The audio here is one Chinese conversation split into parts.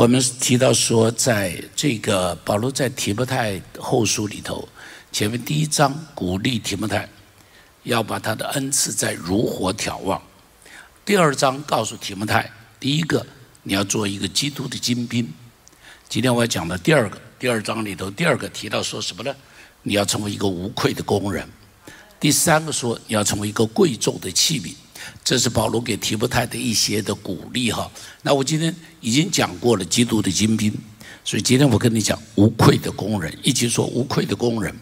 我们提到说，在这个保罗在提摩太后书里头，前面第一章鼓励提摩太要把他的恩赐在如火眺望。第二章告诉提摩太，第一个你要做一个基督的精兵。今天我要讲的第二个，第二章里头第二个提到说什么呢？你要成为一个无愧的工人。第三个说你要成为一个贵重的器皿。这是保罗给提伯太的一些的鼓励哈。那我今天已经讲过了基督的精兵，所以今天我跟你讲无愧的工人，一起说无愧的工人。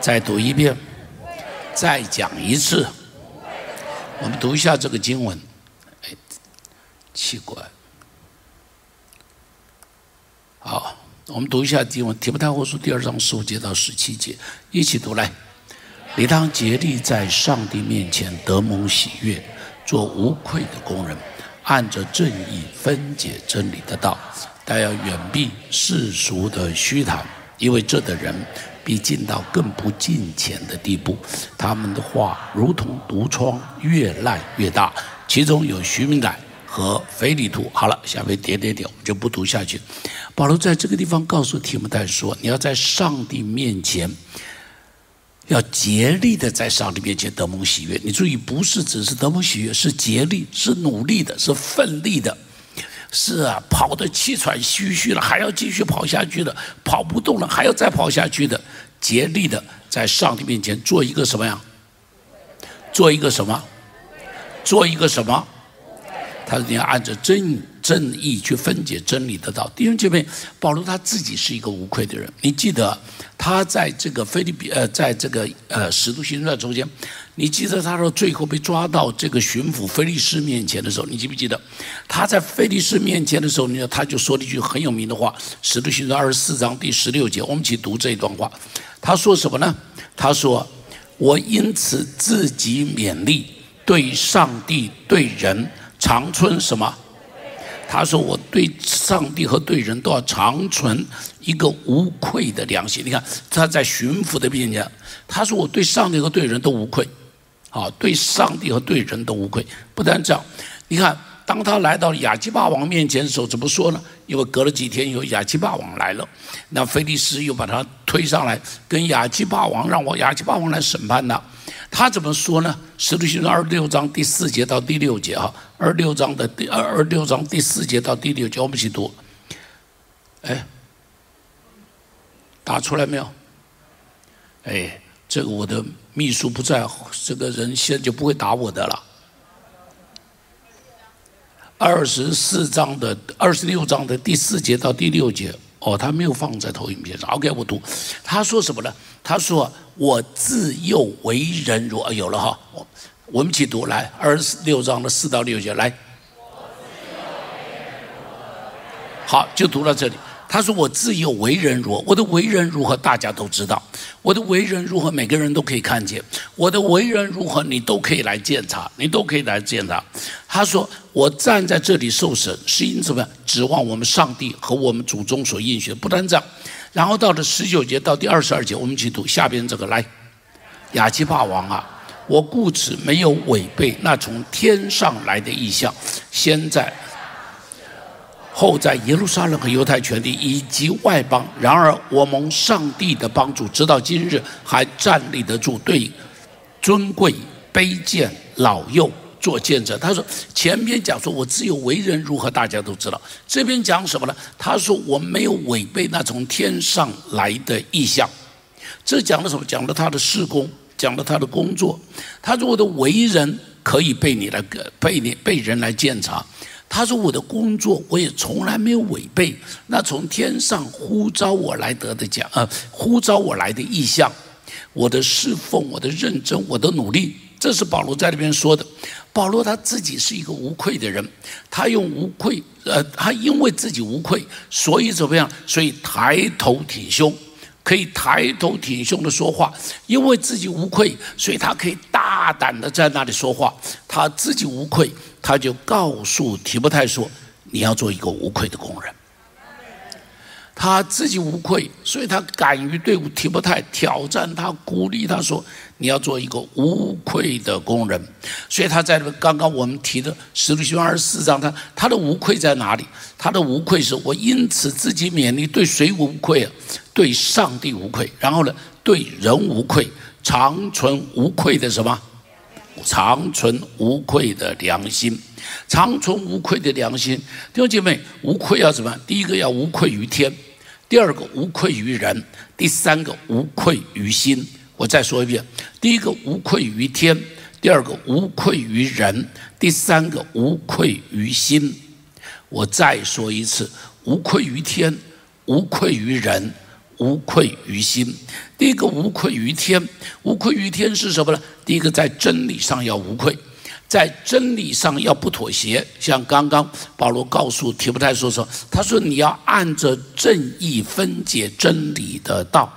再读一遍，再讲一次。我们读一下这个经文。哎，奇怪。好，我们读一下经文，提伯太后书第二章十五节到十七节，一起读来。你当竭力在上帝面前得蒙喜悦，做无愧的工人，按着正义分解真理的道，但要远避世俗的虚谈，因为这的人必进到更不近前的地步。他们的话如同毒疮，越烂越大。其中有徐明乃和腓力图。好了，下面点点点，我们就不读下去。保罗在这个地方告诉提摩太说：“你要在上帝面前。”要竭力的在上帝面前得蒙喜悦。你注意，不是只是得蒙喜悦，是竭力，是努力的，是奋力的，是啊，跑得气喘吁吁了，还要继续跑下去的，跑不动了，还要再跑下去的，竭力的在上帝面前做一个什么呀？做一个什么？做一个什么？他说：“你要按照正正义去分解真理的道。”弟兄姐妹，保罗他自己是一个无愧的人。你记得他在这个菲律宾呃，在这个呃使徒行传中间，你记得他说最后被抓到这个巡抚菲利斯面前的时候，你记不记得他在菲利斯面前的时候，你他就说了一句很有名的话，《使徒行传》二十四章第十六节，我们一起读这一段话。他说什么呢？他说：“我因此自己勉励，对上帝对人。”长存什么？他说：“我对上帝和对人都要长存一个无愧的良心。”你看他在巡抚的面前，他说：“我对上帝和对人都无愧。”啊，对上帝和对人都无愧。不但这样，你看，当他来到亚基霸王面前的时候，怎么说呢？因为隔了几天，有亚基霸王来了，那菲利斯又把他推上来，跟亚基霸王让我亚基霸王来审判他。他怎么说呢？使徒行传二十六章第四节到第六节啊，二六章的第二二六章第四节到第六节，我们一起读。哎，打出来没有？哎，这个我的秘书不在，这个人现在就不会打我的了。二十四章的二十六章的第四节到第六节。哦，他没有放在投影片上。OK，我读，他说什么呢？他说：“我自幼为人如啊……有了哈，我我们一起读来，二十六章的四到六节来。好，就读到这里。”他说：“我自幼为人如何，我的为人如何，大家都知道；我的为人如何，每个人都可以看见；我的为人如何，你都可以来检查，你都可以来检查。”他说：“我站在这里受审，是因什么？指望我们上帝和我们祖宗所应许的，不单这样。然后到了十九节到第二十二节，我们去读下边这个来。亚基霸王啊，我故此没有违背那从天上来的意象，现在。”后在耶路撒冷和犹太全地以及外邦，然而我蒙上帝的帮助，直到今日还站立得住，对尊贵卑贱老幼做见证。他说：前边讲说我自有为人如何，大家都知道；这边讲什么呢？他说我没有违背那从天上来的意象。这讲的什么？讲了他的事工，讲了他的工作。他说我的为人可以被你来被你被人来检查。他说：“我的工作，我也从来没有违背那从天上呼召我来得的奖，呃，呼召我来的意向，我的侍奉，我的认真，我的努力，这是保罗在那边说的。保罗他自己是一个无愧的人，他用无愧，呃，他因为自己无愧，所以怎么样？所以抬头挺胸。”可以抬头挺胸的说话，因为自己无愧，所以他可以大胆的在那里说话。他自己无愧，他就告诉提伯泰说：“你要做一个无愧的工人。”他自己无愧，所以他敢于对提伯泰挑战他，鼓励他说：“你要做一个无愧的工人。”所以他在刚刚我们提的使徒行二十四章，他他的无愧在哪里？他的无愧是我因此自己勉励，对谁无愧啊？对上帝无愧。然后呢，对人无愧，长存无愧的什么？长存无愧的良心。长存无愧的良心，弟兄姐妹，无愧要什么？第一个要无愧于天，第二个无愧于人，第三个无愧于心。我再说一遍：第一个无愧于天，第二个无愧于人，第三个无愧于心。我再说一次：无愧于天，无愧于人，无愧于心。第一个无愧于天，无愧于天是什么呢？第一个在真理上要无愧。在真理上要不妥协，像刚刚保罗告诉提摩太说说，他说你要按着正义分解真理的道。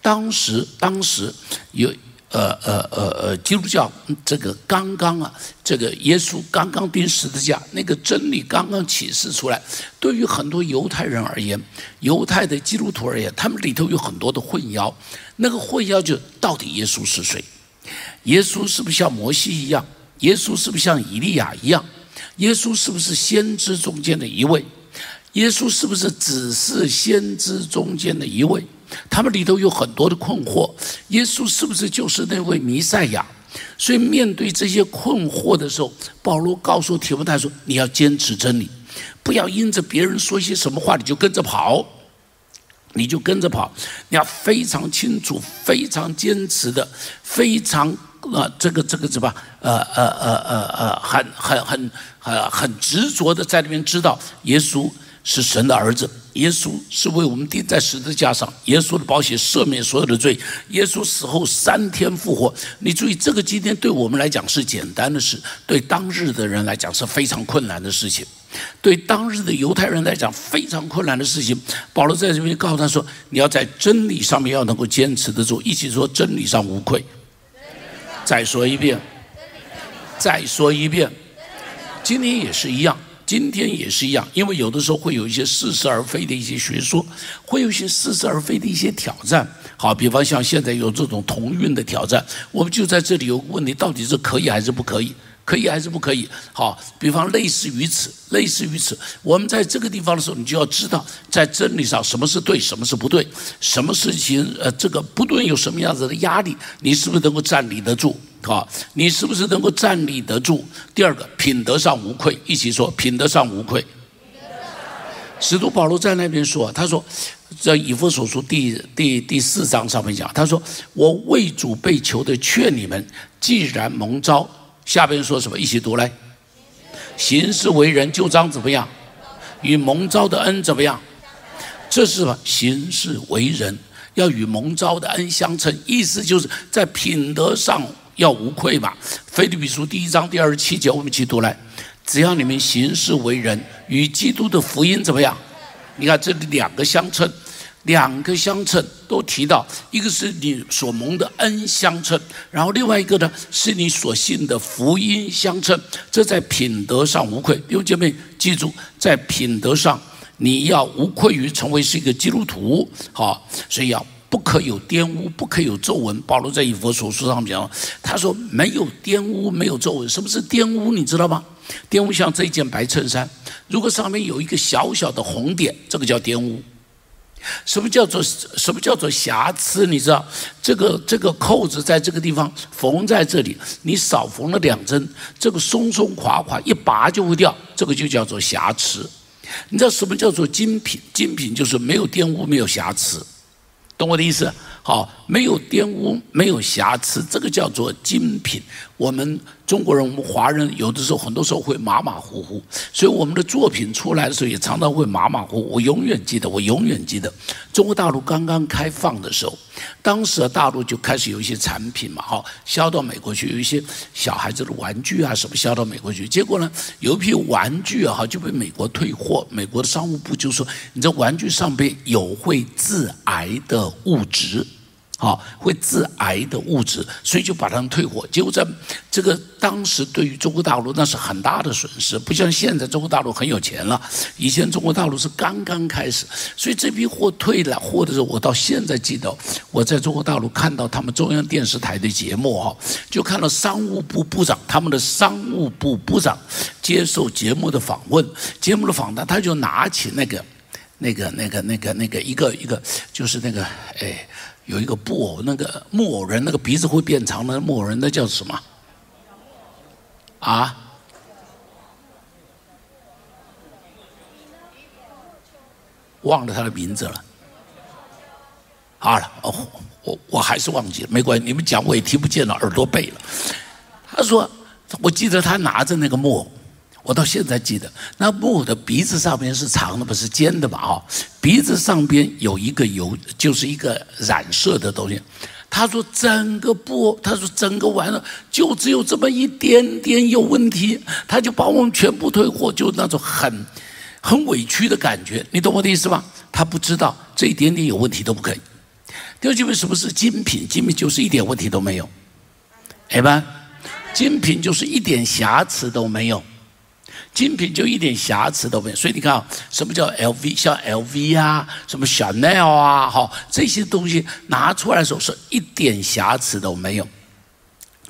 当时，当时有呃呃呃呃，基督教这个刚刚啊，这个耶稣刚刚钉十字架，那个真理刚刚启示出来。对于很多犹太人而言，犹太的基督徒而言，他们里头有很多的混淆。那个混淆就到底耶稣是谁？耶稣是不是像摩西一样？耶稣是不是像以利亚一样？耶稣是不是先知中间的一位？耶稣是不是只是先知中间的一位？他们里头有很多的困惑。耶稣是不是就是那位弥赛亚？所以面对这些困惑的时候，保罗告诉提摩太说：“你要坚持真理，不要因着别人说些什么话你就跟着跑，你就跟着跑。你要非常清楚、非常坚持的、非常……”啊，这个这个什么？呃呃呃呃呃，很很很呃很执着的在那边知道，耶稣是神的儿子，耶稣是为我们钉在十字架上，耶稣的宝血赦免所有的罪，耶稣死后三天复活。你注意，这个今天对我们来讲是简单的事，对当日的人来讲是非常困难的事情，对当日的犹太人来讲非常困难的事情。保罗在这边告诉他说：“你要在真理上面要能够坚持得住，一起说真理上无愧。”再说一遍，再说一遍，今天也是一样，今天也是一样，因为有的时候会有一些似是而非的一些学说，会有一些似是而非的一些挑战。好，比方像现在有这种同运的挑战，我们就在这里有个问题：到底是可以还是不可以？可以还是不可以？好，比方类似于此，类似于此，我们在这个地方的时候，你就要知道，在真理上什么是对，什么是不对，什么事情呃，这个不论有什么样子的压力，你是不是能够站立得住？好，你是不是能够站立得住？第二个，品德上无愧，一起说，品德上无愧。使徒保罗在那边说，他说，在以弗所书第第第四章上面讲，他说，我为主被囚的劝你们，既然蒙召。下边说什么？一起读来。行事为人就章怎么样？与蒙召的恩怎么样？这是什么？行事为人要与蒙召的恩相称，意思就是在品德上要无愧嘛。腓立比书第一章第二十七节，我们一起读来。只要你们行事为人与基督的福音怎么样？你看这里两个相称。两个相称都提到，一个是你所蒙的恩相称，然后另外一个呢是你所信的福音相称。这在品德上无愧，弟兄姐妹记住，在品德上你要无愧于成为是一个基督徒，好，所以要不可有玷污，不可有皱纹。保罗在以弗所书上讲，他说没有玷污，没有皱纹。什么是玷污？你知道吗？玷污像这件白衬衫，如果上面有一个小小的红点，这个叫玷污。什么叫做什么叫做瑕疵？你知道，这个这个扣子在这个地方缝在这里，你少缝了两针，这个松松垮垮一拔就会掉，这个就叫做瑕疵。你知道什么叫做精品？精品就是没有玷污，没有瑕疵，懂我的意思？好，没有玷污，没有瑕疵，这个叫做精品。我们中国人，我们华人有的时候，很多时候会马马虎虎，所以我们的作品出来的时候也常常会马马虎。我永远记得，我永远记得，中国大陆刚刚开放的时候，当时大陆就开始有一些产品嘛，哈，销到美国去，有一些小孩子的玩具啊什么销到美国去，结果呢，有一批玩具啊，哈就被美国退货，美国的商务部就说，你这玩具上边有会致癌的物质。好，会致癌的物质，所以就把他们退货。结果在这个当时对于中国大陆那是很大的损失，不像现在中国大陆很有钱了。以前中国大陆是刚刚开始，所以这批货退了货的时候，我到现在记得我在中国大陆看到他们中央电视台的节目哈，就看到商务部部长他们的商务部部长接受节目的访问，节目的访谈他就拿起那个那个那个那个那个一个一个就是那个哎。有一个布偶，那个木偶人，那个鼻子会变长的木偶人，那叫什么？啊？忘了他的名字了。好了，我我还是忘记了，没关系，你们讲我也听不见了，耳朵背了。他说，我记得他拿着那个木偶。我到现在记得，那木偶的鼻子上面是长的，不是尖的嘛？哈，鼻子上边有一个油，就是一个染色的东西。他说整个布，他说整个完了就只有这么一点点有问题，他就把我们全部退货，就那种很很委屈的感觉。你懂我的意思吗？他不知道这一点点有问题都不可以。第二句为什么是精品？精品就是一点问题都没有，哎吧？精品就是一点瑕疵都没有。精品就一点瑕疵都没有，所以你看啊，什么叫 LV？像 LV 啊，什么 Chanel 啊，好，这些东西拿出来的时候是一点瑕疵都没有。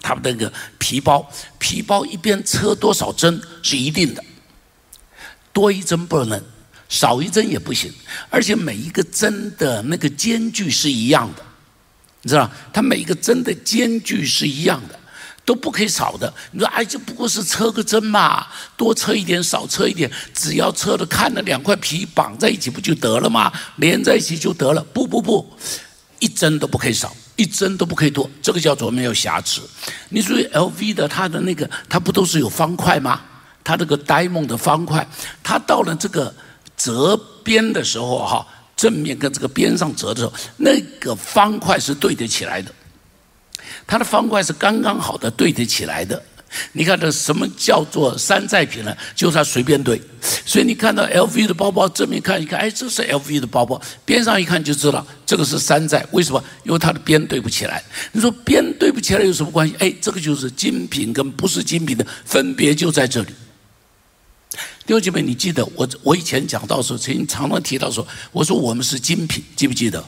他们那个皮包，皮包一边车多少针是一定的，多一针不能，少一针也不行，而且每一个针的那个间距是一样的，你知道它每一个针的间距是一样的。都不可以少的。你说，哎，这不过是车个针嘛，多车一点，少车一点，只要车的看了两块皮绑在一起不就得了吗？连在一起就得了。不不不，一针都不可以少，一针都不可以多，这个叫做没有瑕疵。你注意 LV 的，它的那个，它不都是有方块吗？它这个 diamond 的方块，它到了这个折边的时候，哈，正面跟这个边上折的时候，那个方块是对得起来的。它的方块是刚刚好的对得起来的，你看这什么叫做山寨品呢？就是它随便对，所以你看到 LV 的包包正面看一看，哎，这是 LV 的包包，边上一看就知道这个是山寨。为什么？因为它的边对不起来。你说边对不起来有什么关系？哎，这个就是精品跟不是精品的分别就在这里。弟兄姐妹，你记得我我以前讲到时候曾经常常提到说，我说我们是精品，记不记得？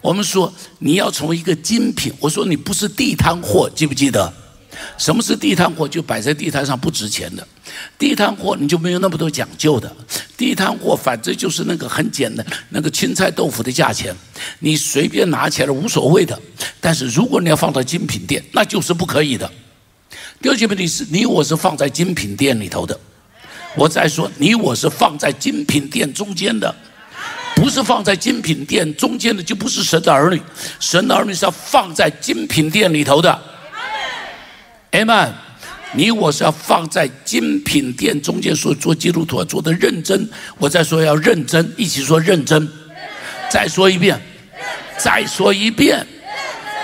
我们说你要成为一个精品，我说你不是地摊货，记不记得？什么是地摊货？就摆在地摊上不值钱的，地摊货你就没有那么多讲究的。地摊货反正就是那个很简单，那个青菜豆腐的价钱，你随便拿起来无所谓的。但是如果你要放到精品店，那就是不可以的。第二个问题是你我是放在精品店里头的，我再说你我是放在精品店中间的。不是放在精品店中间的，就不是神的儿女。神的儿女是要放在精品店里头的。阿门。你我是要放在精品店中间，所做基督徒做的认真。我再说要认真，一起说认真。再说一遍，再说一遍，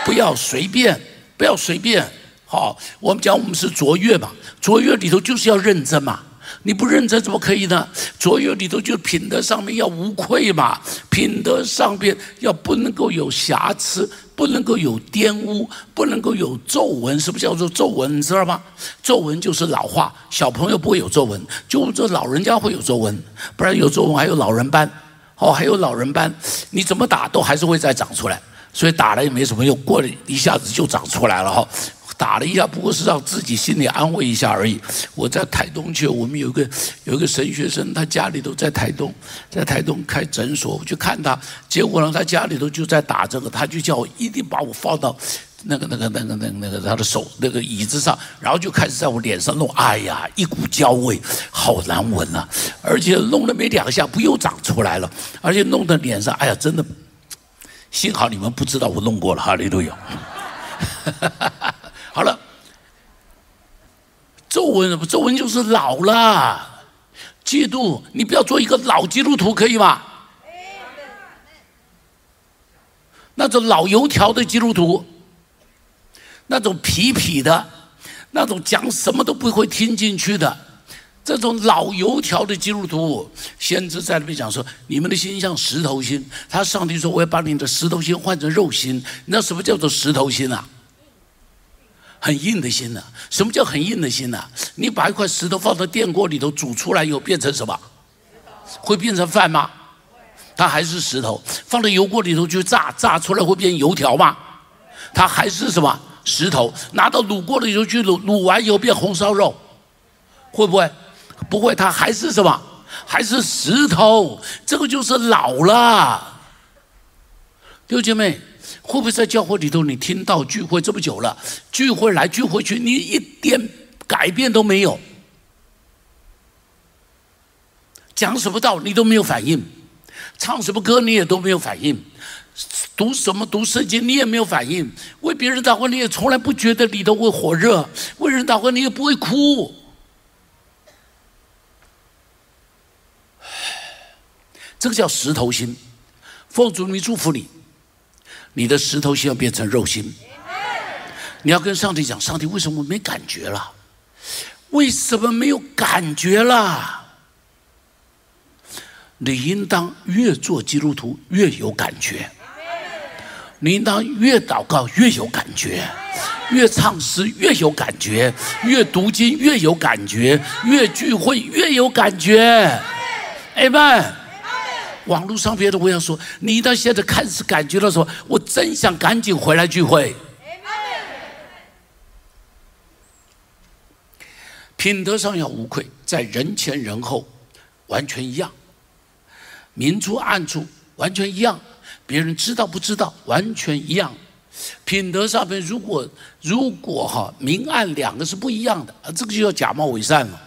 不要随便，不要随便。好，我们讲我们是卓越嘛，卓越里头就是要认真嘛。你不认真怎么可以呢？卓越里头就品德上面要无愧嘛，品德上边要不能够有瑕疵，不能够有玷污，不能够有皱纹。什么叫做皱纹？你知道吗？皱纹就是老化，小朋友不会有皱纹，就这老人家会有皱纹，不然有皱纹还有老人斑，哦，还有老人斑，你怎么打都还是会再长出来，所以打了也没什么用，过了一下子就长出来了哈。打了一下，不过是让自己心里安慰一下而已。我在台东去，我们有个有一个神学生，他家里头在台东，在台东开诊所，我去看他，结果呢，他家里头就在打这个，他就叫我一定把我放到那个那个那个那个那个他的手那个椅子上，然后就开始在我脸上弄，哎呀，一股焦味，好难闻啊！而且弄了没两下，不又长出来了，而且弄的脸上，哎呀，真的，幸好你们不知道我弄过了，哈利路亚。好了，皱纹什么？皱纹就是老了。嫉妒，你不要做一个老基督徒，可以吗？那种老油条的基督徒，那种痞痞的，那种讲什么都不会听进去的，这种老油条的基督徒，先知在那边讲说：你们的心像石头心。他上帝说：我要把你的石头心换成肉心。那什么叫做石头心啊？很硬的心呢。什么叫很硬的心呢？你把一块石头放到电锅里头煮出来以后，变成什么？会变成饭吗？它还是石头。放到油锅里头去炸，炸出来会变油条吗？它还是什么？石头。拿到卤锅里头去卤，卤完以后变红烧肉，会不会？不会，它还是什么？还是石头。这个就是老了。六姐妹，会不会在教会里头，你听到聚会这么久了，聚会来聚会去，你一点改变都没有？讲什么道你都没有反应，唱什么歌你也都没有反应，读什么读圣经你也没有反应，为别人祷告你也从来不觉得里头会火热，为人祷告你也不会哭。这个叫石头心，奉主名祝福你，你的石头心要变成肉心。你要跟上帝讲，上帝为什么没感觉了？为什么没有感觉了？你应当越做基督徒越有感觉，你应当越祷告越有感觉，越唱诗越有感觉，越读经越有感觉，越聚会越有感觉。Amen。网络上别的我要说，你到现在开始感觉到说，我真想赶紧回来聚会。品德上要无愧，在人前人后完全一样，明处暗处完全一样，别人知道不知道完全一样。品德上面如果如果哈明暗两个是不一样的，啊，这个就叫假冒伪善了。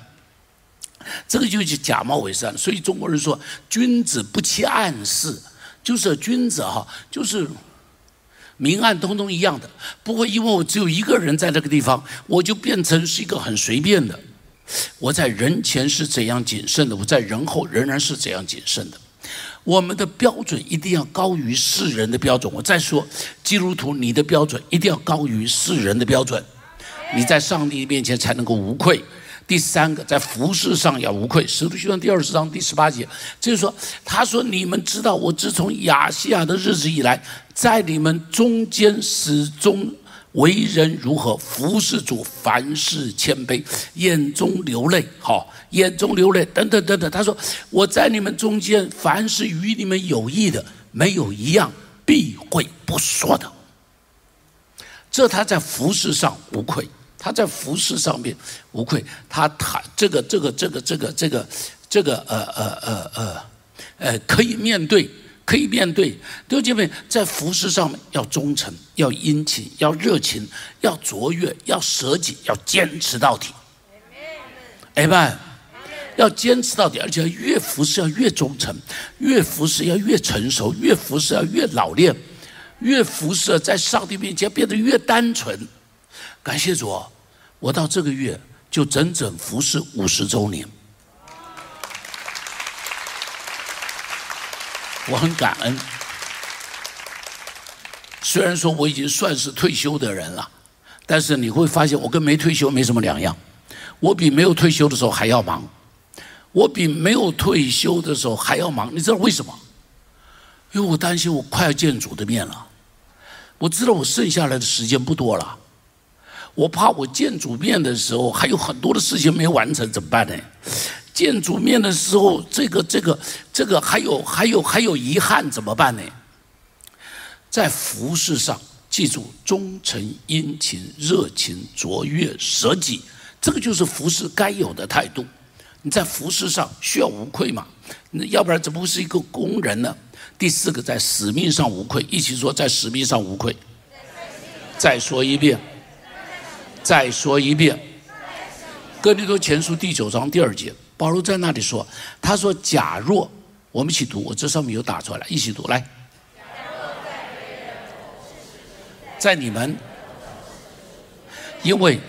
这个就是假冒伪善，所以中国人说“君子不欺暗室”，就是君子哈，就是明暗通通一样的，不会因为我只有一个人在这个地方，我就变成是一个很随便的。我在人前是怎样谨慎的，我在人后仍然是怎样谨慎的。我们的标准一定要高于世人的标准。我再说，基督徒，你的标准一定要高于世人的标准，你在上帝面前才能够无愧。第三个，在服饰上要无愧。使徒行传第二十章第十八节，就是说，他说：“你们知道，我自从亚细亚的日子以来，在你们中间始终为人如何服侍主，凡事谦卑，眼中流泪，好，眼中流泪，等等等等。”他说：“我在你们中间，凡是与你们有益的，没有一样避讳不说的。”这他在服饰上无愧。他在服饰上面无愧，他他这个这个这个这个这个这个呃呃呃呃呃可以面对，可以面对。弟兄姐妹，在服饰上面要忠诚，要殷勤，要热情，要卓越，要舍己，要坚持到底。哎吧，要坚持到底，而且越服侍要越忠诚，越服侍要越成熟，越服侍要越老练，越服侍在上帝面前变得越单纯。感谢主，我到这个月就整整服侍五十周年，我很感恩。虽然说我已经算是退休的人了，但是你会发现我跟没退休没什么两样。我比没有退休的时候还要忙，我比没有退休的时候还要忙。你知道为什么？因为我担心我快要见主的面了，我知道我剩下来的时间不多了。我怕我见主面的时候还有很多的事情没完成，怎么办呢？见主面的时候，这个、这个、这个还有、还有、还有遗憾，怎么办呢？在服饰上，记住忠诚、殷勤、热情、卓越、舍己，这个就是服饰该有的态度。你在服饰上需要无愧嘛？那要不然怎么会是一个工人呢？第四个，在使命上无愧，一起说，在使命上无愧。再说一遍。再说一遍，《哥林多前书》第九章第二节，保罗在那里说：“他说，假若我们一起读，我这上面有打出来，一起读来。在你们，因为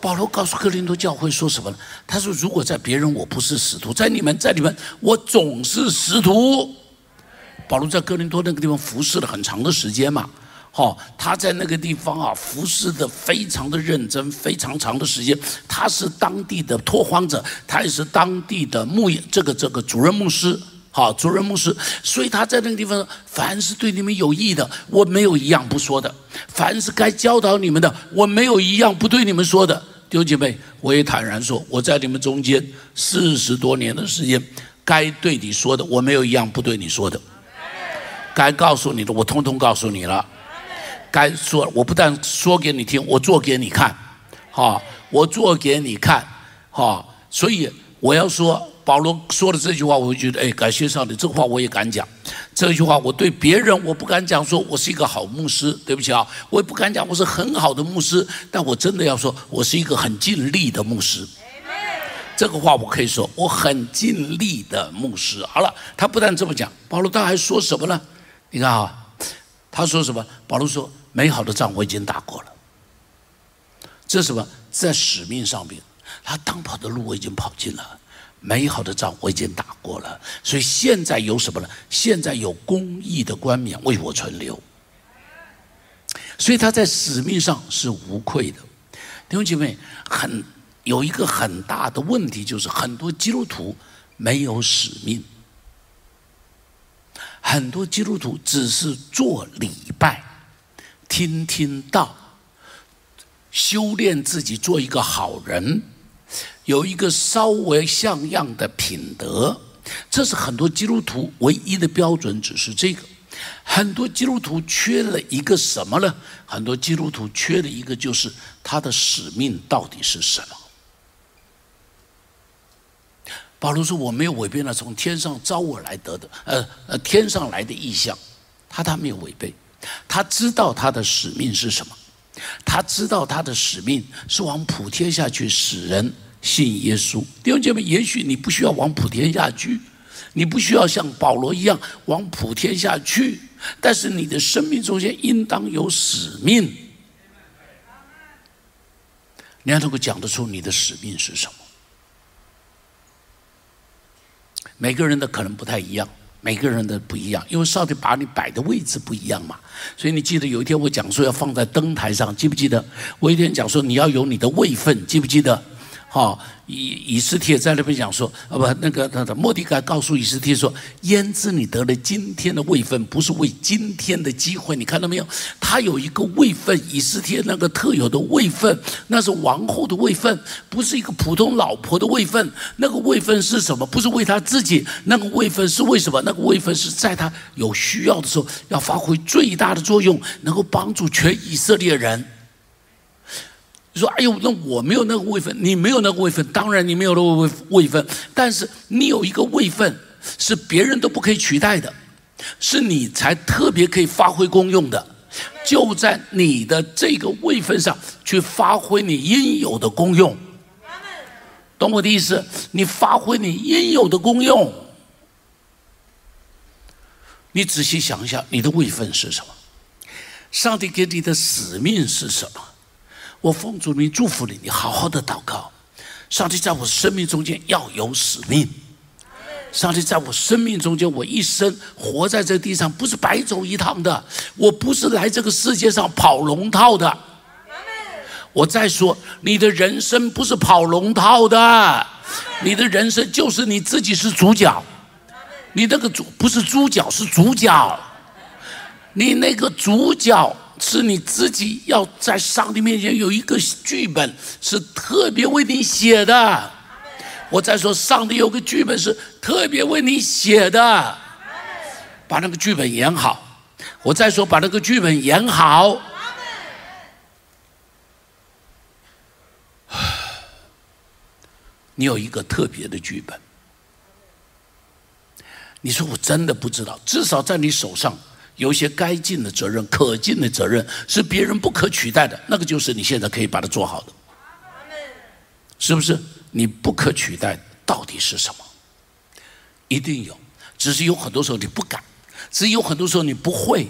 保罗告诉哥林多教会说什么呢？他说：如果在别人我不是使徒，在你们，在你们我总是使徒。保罗在哥林多那个地方服侍了很长的时间嘛。”好，他在那个地方啊，服侍的非常的认真，非常长的时间。他是当地的拓荒者，他也是当地的牧业这个这个主任牧师，好，主任牧师。所以他在那个地方，凡是对你们有益的，我没有一样不说的；凡是该教导你们的，我没有一样不对你们说的。弟兄姐妹，我也坦然说，我在你们中间四十多年的时间，该对你说的，我没有一样不对你说的；该告诉你的，我通通告诉你了。该说，我不但说给你听，我做给你看，哈，我做给你看，哈，所以我要说保罗说的这句话，我会觉得，哎，感谢上帝，这话我也敢讲。这句话我对别人我不敢讲，说我是一个好牧师，对不起啊，我也不敢讲我是很好的牧师，但我真的要说，我是一个很尽力的牧师。这个话我可以说，我很尽力的牧师。好了，他不但这么讲，保罗他还说什么呢？你看啊。他说什么？保罗说：“美好的仗我已经打过了。这是什么？在使命上面，他当跑的路我已经跑尽了。美好的仗我已经打过了。所以现在有什么呢？现在有公义的冠冕为我存留。所以他在使命上是无愧的。弟兄姐妹，很有一个很大的问题，就是很多基督徒没有使命。”很多基督徒只是做礼拜、听听道、修炼自己，做一个好人，有一个稍微像样的品德，这是很多基督徒唯一的标准，只是这个。很多基督徒缺了一个什么呢？很多基督徒缺了一个，就是他的使命到底是什么？保罗说：“我没有违背了从天上招我来得的，呃呃，天上来的意象，他他没有违背，他知道他的使命是什么，他知道他的使命是往普天下去使人信耶稣。弟兄姐妹，也许你不需要往普天下去，你不需要像保罗一样往普天下去，但是你的生命中间应当有使命，你要能够讲得出你的使命是什么。”每个人的可能不太一样，每个人的不一样，因为上帝把你摆的位置不一样嘛。所以你记得有一天我讲说要放在灯台上，记不记得？我一天讲说你要有你的位分，记不记得？好。以以斯帖在那边讲说，啊不，那个他的莫迪盖告诉以斯帖说，焉知你得了今天的位分，不是为今天的机会？你看到没有？他有一个位分，以斯帖那个特有的位分，那是王后的位分，不是一个普通老婆的位分。那个位分是什么？不是为他自己，那个位分是为什么？那个位分是在他有需要的时候，要发挥最大的作用，能够帮助全以色列人。说：“哎呦，那我没有那个位分，你没有那个位分，当然你没有那个位位分。但是你有一个位分，是别人都不可以取代的，是你才特别可以发挥功用的。就在你的这个位分上去发挥你应有的功用，懂我的意思？你发挥你应有的功用，你仔细想一下，你的位分是什么？上帝给你的使命是什么？”我奉主名祝福你，你好好的祷告。上帝在我生命中间要有使命。上帝在我生命中间，我一生活在这地上不是白走一趟的。我不是来这个世界上跑龙套的。我再说，你的人生不是跑龙套的，你的人生就是你自己是主角。你那个主不是猪脚，是主角。你那个主角。是你自己要在上帝面前有一个剧本，是特别为你写的。我再说，上帝有个剧本是特别为你写的，把那个剧本演好。我再说，把那个剧本演好。你有一个特别的剧本。你说我真的不知道，至少在你手上。有些该尽的责任、可尽的责任是别人不可取代的，那个就是你现在可以把它做好的，是不是？你不可取代到底是什么？一定有，只是有很多时候你不敢，只是有很多时候你不会，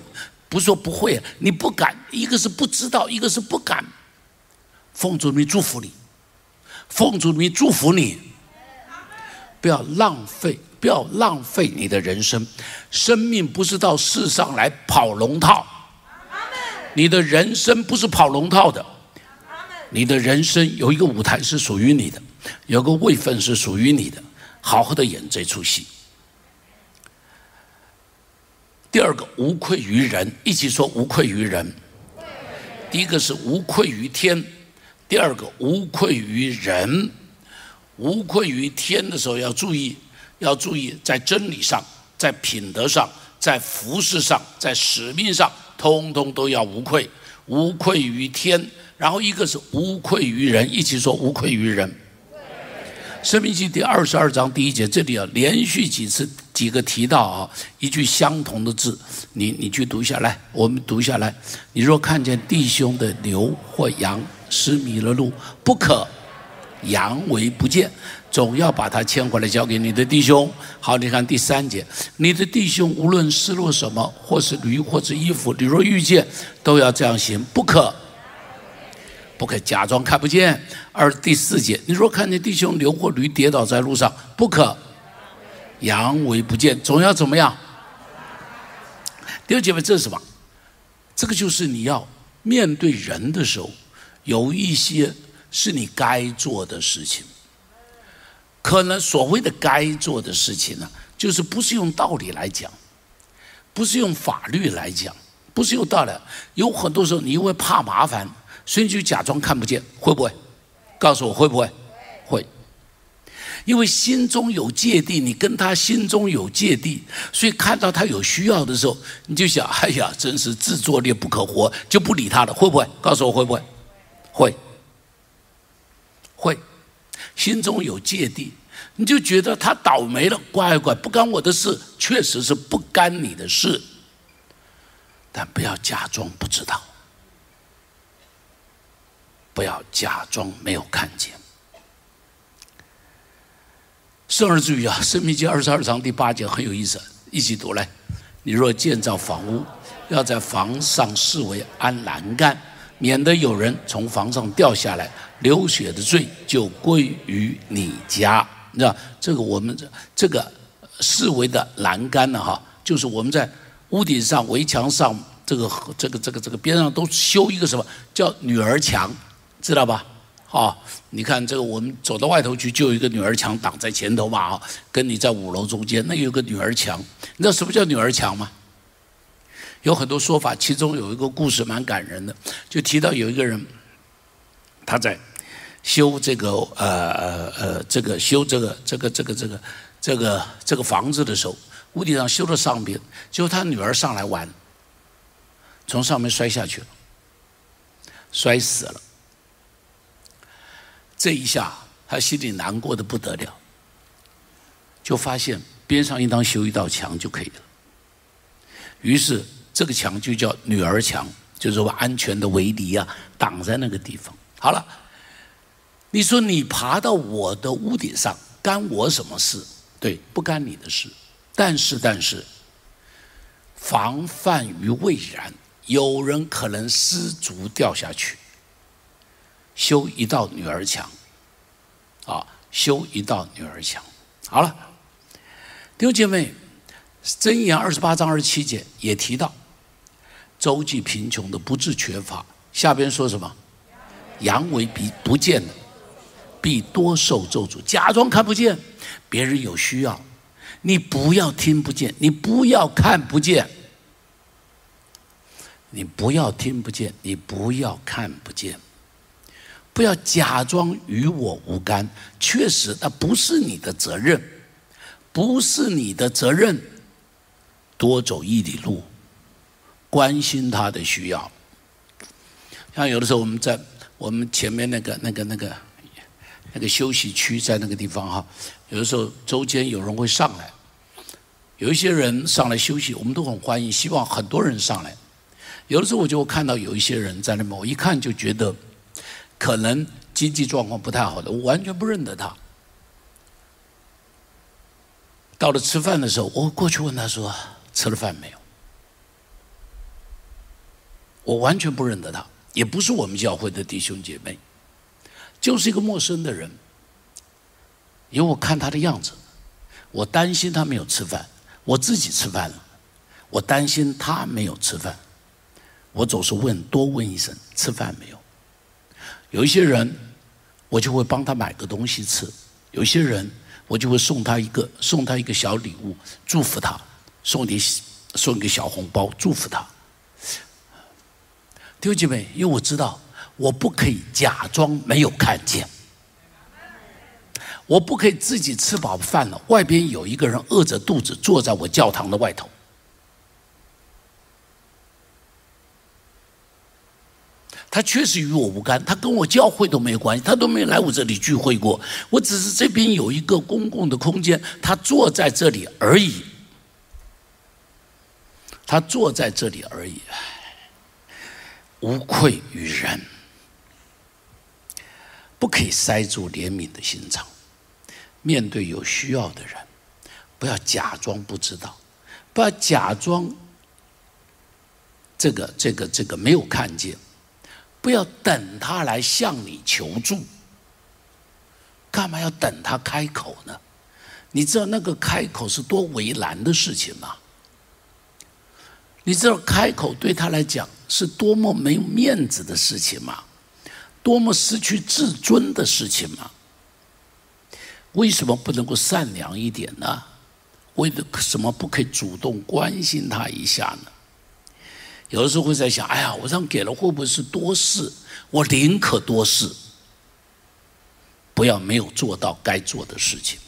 不说不会，你不敢。一个是不知道，一个是不敢。奉主名祝福你，奉主名祝福你，不要浪费。不要浪费你的人生，生命不是到世上来跑龙套，你的人生不是跑龙套的，你的人生有一个舞台是属于你的，有个位分是属于你的，好好的演这出戏。第二个无愧于人，一起说无愧于人。第一个是无愧于天，第二个无愧于人。无愧于天的时候要注意，要注意在真理上，在品德上，在服饰上，在使命上，通通都要无愧，无愧于天。然后一个是无愧于人，一起说无愧于人。生命记第二十二章第一节，这里啊连续几次几个提到啊一句相同的字，你你去读下来，我们读下来。你若看见弟兄的牛或羊失迷了路，不可佯为不见，总要把它牵回来交给你的弟兄。好，你看第三节，你的弟兄无论失落什么，或是驴，或是衣服，你若遇见，都要这样行，不可。不可假装看不见。而第四节，你若看见弟兄牛或驴跌倒在路上，不可佯为不见，总要怎么样？第二姐妹，这是什么？这个就是你要面对人的时候，有一些是你该做的事情。可能所谓的该做的事情呢，就是不是用道理来讲，不是用法律来讲，不是用道理。有很多时候，你因为怕麻烦。所以就假装看不见，会不会？告诉我会不会？会。因为心中有芥蒂，你跟他心中有芥蒂，所以看到他有需要的时候，你就想：哎呀，真是自作孽不可活，就不理他了，会不会？告诉我会不会？会。会。心中有芥蒂，你就觉得他倒霉了，乖乖，不干我的事，确实是不干你的事，但不要假装不知道。不要假装没有看见。生儿注意啊，《生命记》二十二章第八节很有意思，一起读来。你若建造房屋，要在房上视为安栏杆，免得有人从房上掉下来，流血的罪就归于你家。你知道这个我们这这个四维的栏杆呢？哈，就是我们在屋顶上、围墙上，这个这个这个这个边上都修一个什么叫女儿墙。知道吧？好，你看这个，我们走到外头去，就有一个女儿墙挡在前头嘛，啊，跟你在五楼中间，那有个女儿墙。你知道什么叫女儿墙吗？有很多说法，其中有一个故事蛮感人的，就提到有一个人，他在修这个呃呃呃这个修这个这个这个这个这个这个房子的时候，屋顶上修到上边，结果他女儿上来玩，从上面摔下去了，摔死了。这一下，他心里难过的不得了，就发现边上应当修一道墙就可以了。于是这个墙就叫女儿墙，就是说安全的围篱啊，挡在那个地方。好了，你说你爬到我的屋顶上，干我什么事？对，不干你的事。但是，但是，防范于未然，有人可能失足掉下去。修一道女儿墙，啊，修一道女儿墙。好了，弟兄姐妹，箴言二十八章二十七节也提到，周济贫穷的不致缺乏。下边说什么？阳为必不见了，必多受咒诅。假装看不见，别人有需要，你不要听不见，你不要看不见，你不要听不见，你不要看不见。不要假装与我无干，确实那不是你的责任，不是你的责任。多走一里路，关心他的需要。像有的时候我们在我们前面那个那个那个那个休息区，在那个地方哈，有的时候周间有人会上来，有一些人上来休息，我们都很欢迎，希望很多人上来。有的时候我就会看到有一些人在那边，我一看就觉得。可能经济状况不太好的，我完全不认得他。到了吃饭的时候，我过去问他说：“吃了饭没有？”我完全不认得他，也不是我们教会的弟兄姐妹，就是一个陌生的人。因为我看他的样子，我担心他没有吃饭，我自己吃饭了，我担心他没有吃饭，我总是问多问一声吃饭没有。有一些人，我就会帮他买个东西吃；有一些人，我就会送他一个送他一个小礼物，祝福他，送点送一个小红包，祝福他。弟兄姐妹，因为我知道我不可以假装没有看见，我不可以自己吃饱饭了，外边有一个人饿着肚子坐在我教堂的外头。他确实与我无干，他跟我教会都没有关系，他都没有来我这里聚会过。我只是这边有一个公共的空间，他坐在这里而已，他坐在这里而已。无愧于人，不可以塞住怜悯的心肠。面对有需要的人，不要假装不知道，不要假装这个、这个、这个没有看见，不要等他来向你求助。干嘛要等他开口呢？你知道那个开口是多为难的事情吗？你知道开口对他来讲是多么没有面子的事情吗？多么失去自尊的事情吗？为什么不能够善良一点呢？为什么不可以主动关心他一下呢？有的时候会在想：哎呀，我这样给了会不会是多事？我宁可多事，不要没有做到该做的事情。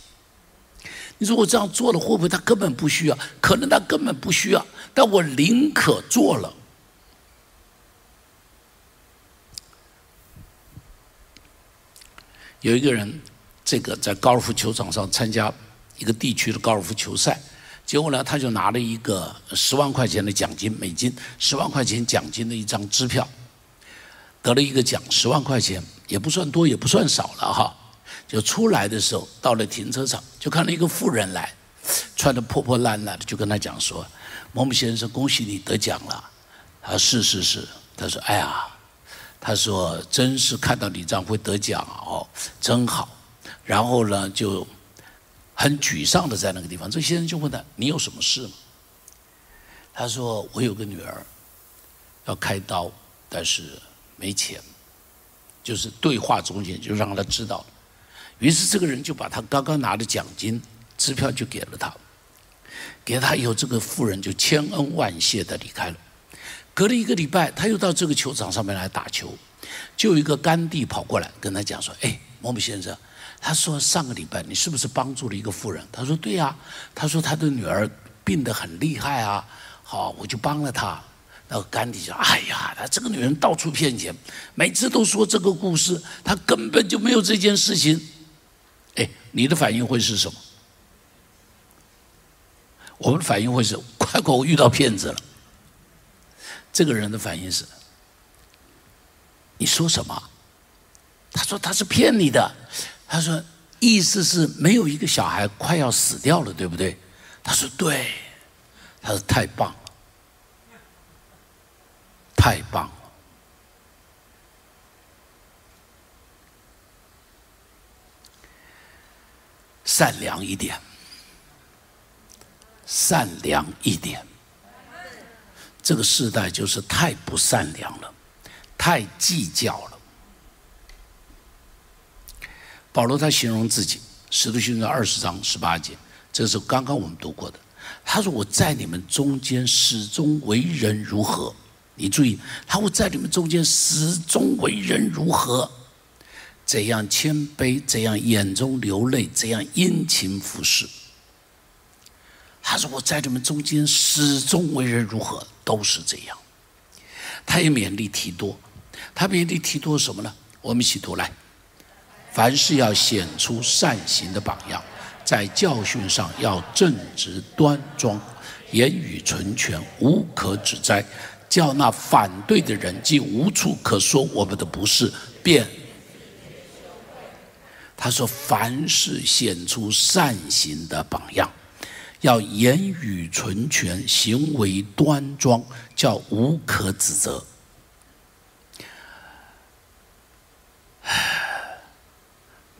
你说我这样做了，会不会他根本不需要？可能他根本不需要，但我宁可做了。有一个人，这个在高尔夫球场上参加一个地区的高尔夫球赛，结果呢，他就拿了一个十万块钱的奖金，美金十万块钱奖金的一张支票，得了一个奖，十万块钱也不算多，也不算少了哈。就出来的时候，到了停车场，就看到一个妇人来，穿的破破烂烂的，就跟他讲说：“某某先生，恭喜你得奖了。”他说：“是是是。”他说：“哎呀，他说真是看到你这样会得奖哦，真好。”然后呢，就很沮丧的在那个地方。这先生就问他：“你有什么事吗？”他说：“我有个女儿要开刀，但是没钱。”就是对话中间就让他知道。于是这个人就把他刚刚拿的奖金支票就给了他，给了他以后，这个妇人就千恩万谢的离开了。隔了一个礼拜，他又到这个球场上面来打球，就有一个甘地跑过来跟他讲说：“哎，某某先生，他说上个礼拜你是不是帮助了一个富人？”他说：“对呀。”他说他的女儿病得很厉害啊，好，我就帮了他。那个甘地说：“哎呀，他这个女人到处骗钱，每次都说这个故事，他根本就没有这件事情。”哎，你的反应会是什么？我们的反应会是：快快，我遇到骗子了。这个人的反应是：你说什么？他说他是骗你的。他说意思是没有一个小孩快要死掉了，对不对？他说对。他说太棒了，太棒了。善良一点，善良一点。这个时代就是太不善良了，太计较了。保罗他形容自己，《使徒行传》二十章十八节，这是刚刚我们读过的。他说：“我在你们中间始终为人如何？”你注意，他会在你们中间始终为人如何？怎样谦卑，怎样眼中流泪，怎样殷勤服侍。他说：“我在你们中间始终为人如何，都是这样。”他也勉励提多，他勉励提多什么呢？我们一起读来：凡事要显出善行的榜样，在教训上要正直端庄，言语纯全，无可指摘，叫那反对的人既无处可说我们的不是，便。他说：“凡事显出善行的榜样，要言语纯全，行为端庄，叫无可指责。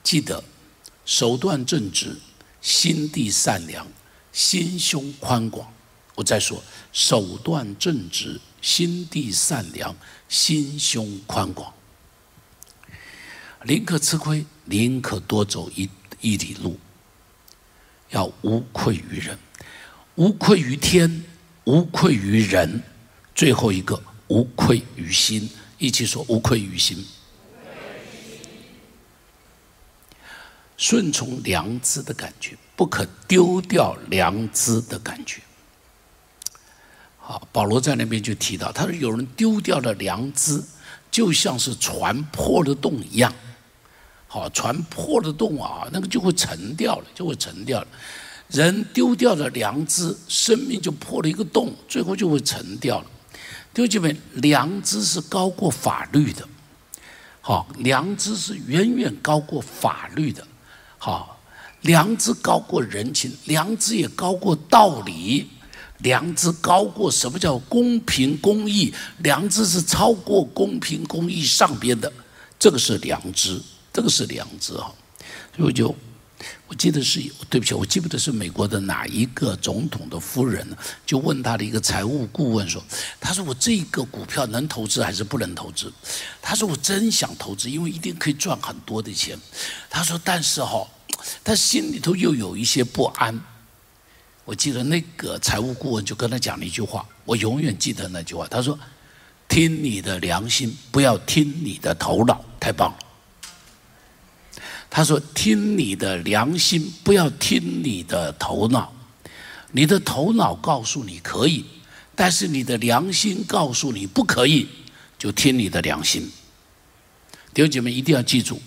记得手段正直，心地善良，心胸宽广。我再说，手段正直，心地善良，心胸宽广。宁可吃亏，宁可多走一一里路。要无愧于人，无愧于天，无愧于人。最后一个，无愧于心。一起说，无愧于心。顺从良知的感觉，不可丢掉良知的感觉。好，保罗在那边就提到，他说有人丢掉了良知，就像是船破了洞一样。好，船破了洞啊，那个就会沉掉了，就会沉掉了。人丢掉了良知，生命就破了一个洞，最后就会沉掉了。丢兄姐妹，良知是高过法律的。好，良知是远远高过法律的。好，良知高过人情，良知也高过道理，良知高过什么叫公平公义？良知是超过公平公义上边的，这个是良知，这个是良知哈。所以我就。我记得是，对不起，我记不得是美国的哪一个总统的夫人？就问他的一个财务顾问说：“他说我这个股票能投资还是不能投资？”他说：“我真想投资，因为一定可以赚很多的钱。”他说：“但是哈，他心里头又有一些不安。”我记得那个财务顾问就跟他讲了一句话，我永远记得那句话。他说：“听你的良心，不要听你的头脑。”太棒了。他说：“听你的良心，不要听你的头脑。你的头脑告诉你可以，但是你的良心告诉你不可以，就听你的良心。”弟兄姐妹一定要记住，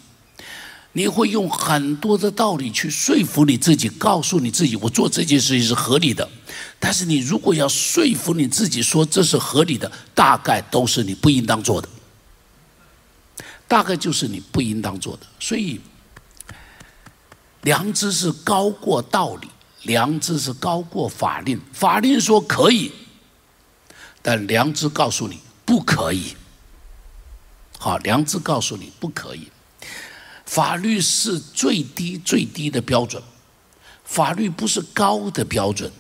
你会用很多的道理去说服你自己，告诉你自己我做这件事情是合理的。但是你如果要说服你自己说这是合理的，大概都是你不应当做的，大概就是你不应当做的。所以。良知是高过道理，良知是高过法令。法令说可以，但良知告诉你不可以。好，良知告诉你不可以。法律是最低最低的标准，法律不是高的标准。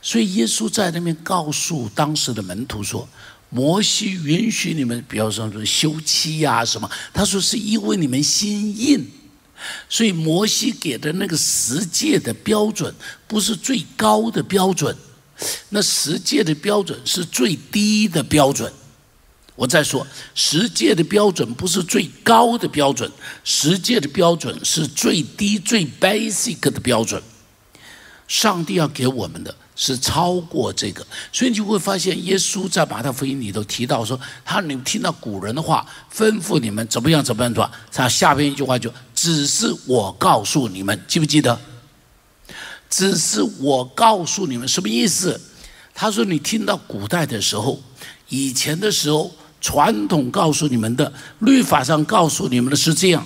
所以耶稣在那边告诉当时的门徒说：“摩西允许你们，比方说休妻呀什么，他说是因为你们心硬。”所以摩西给的那个十诫的标准不是最高的标准，那十诫的标准是最低的标准。我再说，十诫的标准不是最高的标准，十诫的标准是最低最 basic 的标准。上帝要给我们的。是超过这个，所以你就会发现，耶稣在马太福音里头提到说，他你们听到古人的话，吩咐你们怎么样怎么样做。他下边一句话就只是我告诉你们，记不记得？只是我告诉你们，什么意思？他说你听到古代的时候，以前的时候，传统告诉你们的，律法上告诉你们的是这样。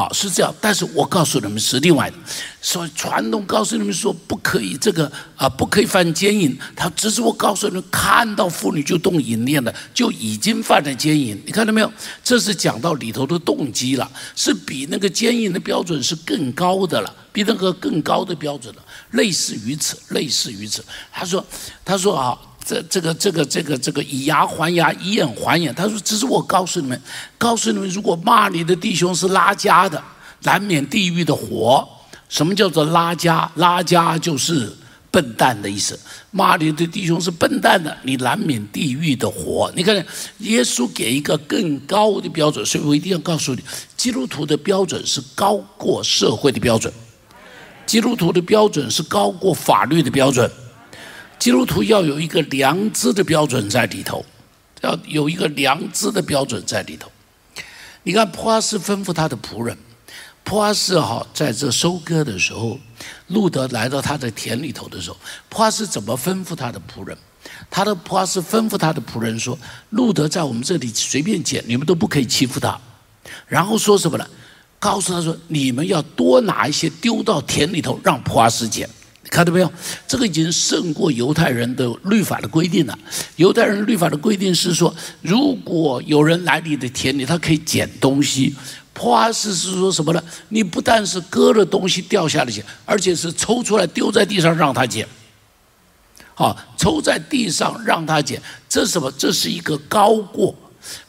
好是这样，但是我告诉你们是另外的。所以传统告诉你们说不可以这个啊，不可以犯奸淫。他只是我告诉你们，看到妇女就动淫念了，就已经犯了奸淫。你看到没有？这是讲到里头的动机了，是比那个奸淫的标准是更高的了，比那个更高的标准了。类似于此，类似于此。他说，他说啊。这这个这个这个这个以牙还牙，以眼还眼。他说：“只是我告诉你们，告诉你们，如果骂你的弟兄是拉家的，难免地狱的火。什么叫做拉家？拉家就是笨蛋的意思。骂你的弟兄是笨蛋的，你难免地狱的火。你看，耶稣给一个更高的标准，所以我一定要告诉你，基督徒的标准是高过社会的标准，基督徒的标准是高过法律的标准。”基督徒要有一个良知的标准在里头，要有一个良知的标准在里头。你看，普阿斯吩咐他的仆人，普阿斯哈在这收割的时候，路德来到他的田里头的时候，普阿斯怎么吩咐他的仆人？他的普阿斯吩咐他的仆人说：“路德在我们这里随便捡，你们都不可以欺负他。”然后说什么呢？告诉他说：“你们要多拿一些丢到田里头，让普阿斯捡。”看到没有？这个已经胜过犹太人的律法的规定了。犹太人律法的规定是说，如果有人来你的田里，他可以捡东西。破阿斯是说什么呢？你不但是割了东西掉下来捡，而且是抽出来丢在地上让他捡。好，抽在地上让他捡，这。是什么？这是一个高过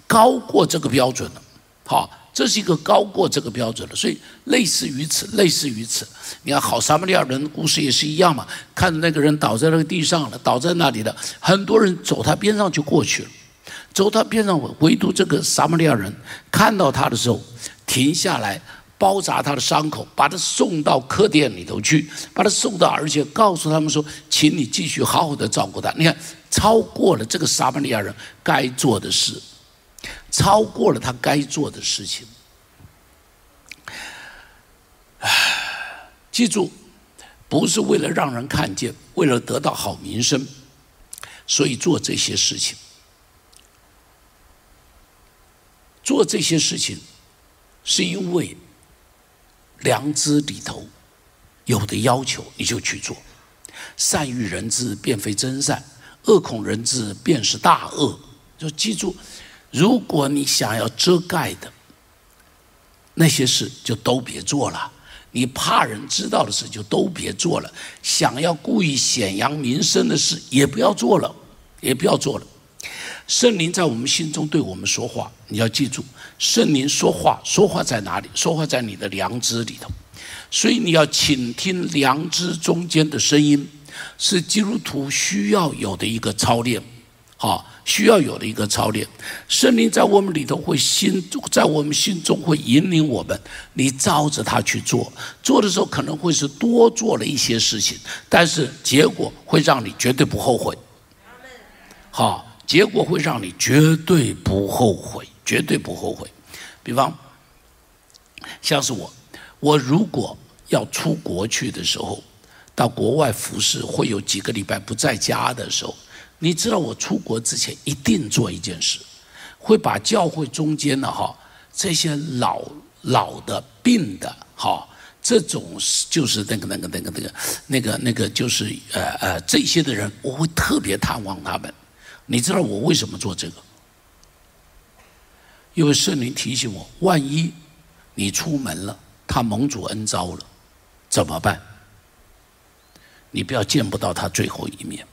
高过这个标准了，好，这是一个高过这个标准的，所以类似于此，类似于此。你看，好撒玛利亚人的故事也是一样嘛，看着那个人倒在那个地上了，倒在那里了，很多人走他边上就过去了，走他边上，唯独这个撒玛利亚人看到他的时候停下来。包扎他的伤口，把他送到客店里头去，把他送到，而且告诉他们说：“请你继续好好的照顾他。”你看，超过了这个撒玛利亚人该做的事，超过了他该做的事情。记住，不是为了让人看见，为了得到好名声，所以做这些事情，做这些事情，是因为。良知里头有的要求，你就去做。善欲人知，便非真善；恶恐人知，便是大恶。就记住，如果你想要遮盖的那些事，就都别做了；你怕人知道的事，就都别做了；想要故意显扬名声的事，也不要做了，也不要做了。圣灵在我们心中对我们说话，你要记住，圣灵说话，说话在哪里？说话在你的良知里头，所以你要倾听良知中间的声音，是基督徒需要有的一个操练，好，需要有的一个操练。圣灵在我们里头会心，在我们心中会引领我们，你照着他去做，做的时候可能会是多做了一些事情，但是结果会让你绝对不后悔，好。结果会让你绝对不后悔，绝对不后悔。比方，像是我，我如果要出国去的时候，到国外服侍，会有几个礼拜不在家的时候，你知道我出国之前一定做一件事，会把教会中间的哈这些老老的病的哈这种就是那个那个那个那个那个那个就是呃呃这些的人，我会特别探望他们。你知道我为什么做这个？因为圣灵提醒我，万一你出门了，他蒙主恩招了，怎么办？你不要见不到他最后一面。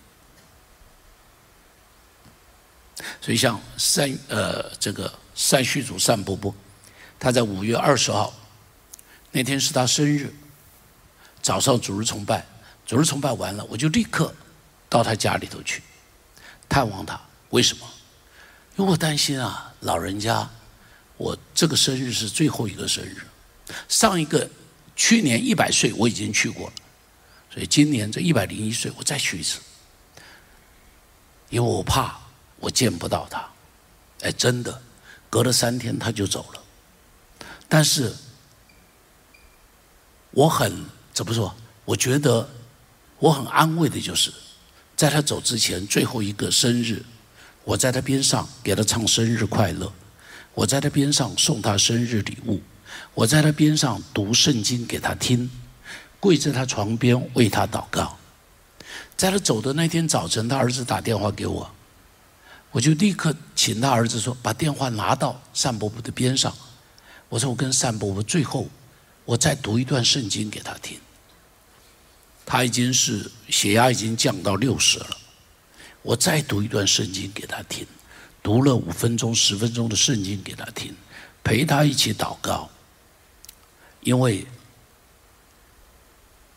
所以像三呃这个三虚主散布布，他在五月二十号那天是他生日，早上主日崇拜，主日崇拜完了，我就立刻到他家里头去。探望他，为什么？因为我担心啊，老人家，我这个生日是最后一个生日，上一个去年一百岁我已经去过了，所以今年这一百零一岁我再去一次，因为我怕我见不到他，哎，真的，隔了三天他就走了，但是我很怎么说？我觉得我很安慰的就是。在他走之前，最后一个生日，我在他边上给他唱生日快乐，我在他边上送他生日礼物，我在他边上读圣经给他听，跪在他床边为他祷告。在他走的那天早晨，他儿子打电话给我，我就立刻请他儿子说把电话拿到单伯伯的边上，我说我跟单伯伯最后，我再读一段圣经给他听。他已经是血压已经降到六十了，我再读一段圣经给他听，读了五分钟、十分钟的圣经给他听，陪他一起祷告，因为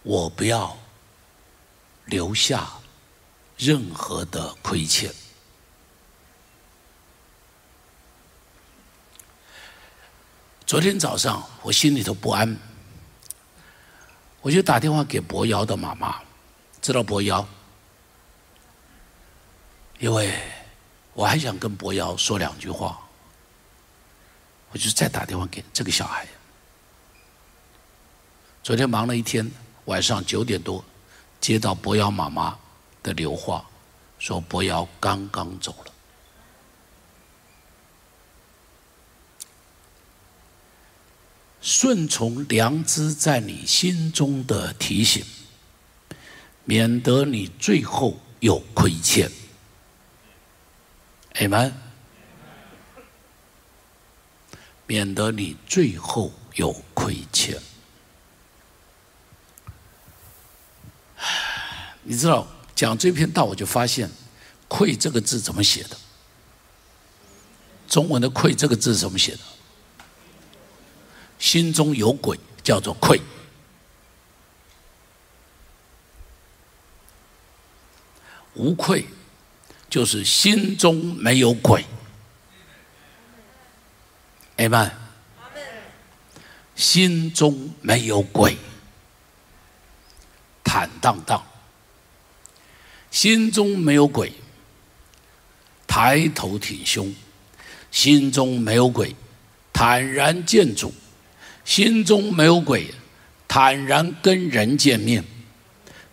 我不要留下任何的亏欠。昨天早上我心里头不安。我就打电话给博瑶的妈妈，知道博瑶，因为我还想跟博瑶说两句话，我就再打电话给这个小孩。昨天忙了一天，晚上九点多接到博瑶妈妈的留话，说博瑶刚刚走了。顺从良知在你心中的提醒，免得你最后有亏欠。阿门。免得你最后有亏欠。你知道讲这篇道，我就发现，愧这个字怎么写的？中文的愧这个字怎么写的？心中有鬼叫做愧，无愧就是心中没有鬼。哎们，心中没有鬼，坦荡荡，心中没有鬼，抬头挺胸，心中没有鬼，坦然见主。心中没有鬼，坦然跟人见面，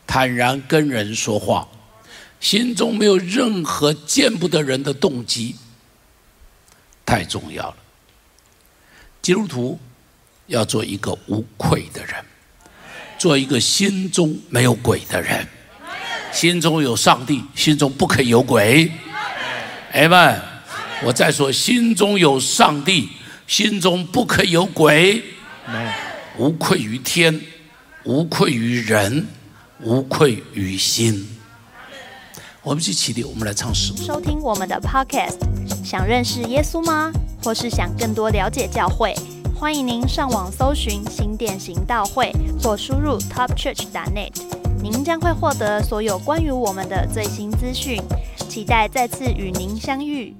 坦然跟人说话，心中没有任何见不得人的动机，太重要了。基督徒要做一个无愧的人，做一个心中没有鬼的人，心中有上帝，心中不可以有鬼。哎们，我再说，心中有上帝，心中不可有鬼。无愧于天，无愧于人，无愧于心。我们去起立，我们来唱诗。收听我们的 Podcast，想认识耶稣吗？或是想更多了解教会？欢迎您上网搜寻新店行道会，或输入 topchurch.net，您将会获得所有关于我们的最新资讯。期待再次与您相遇。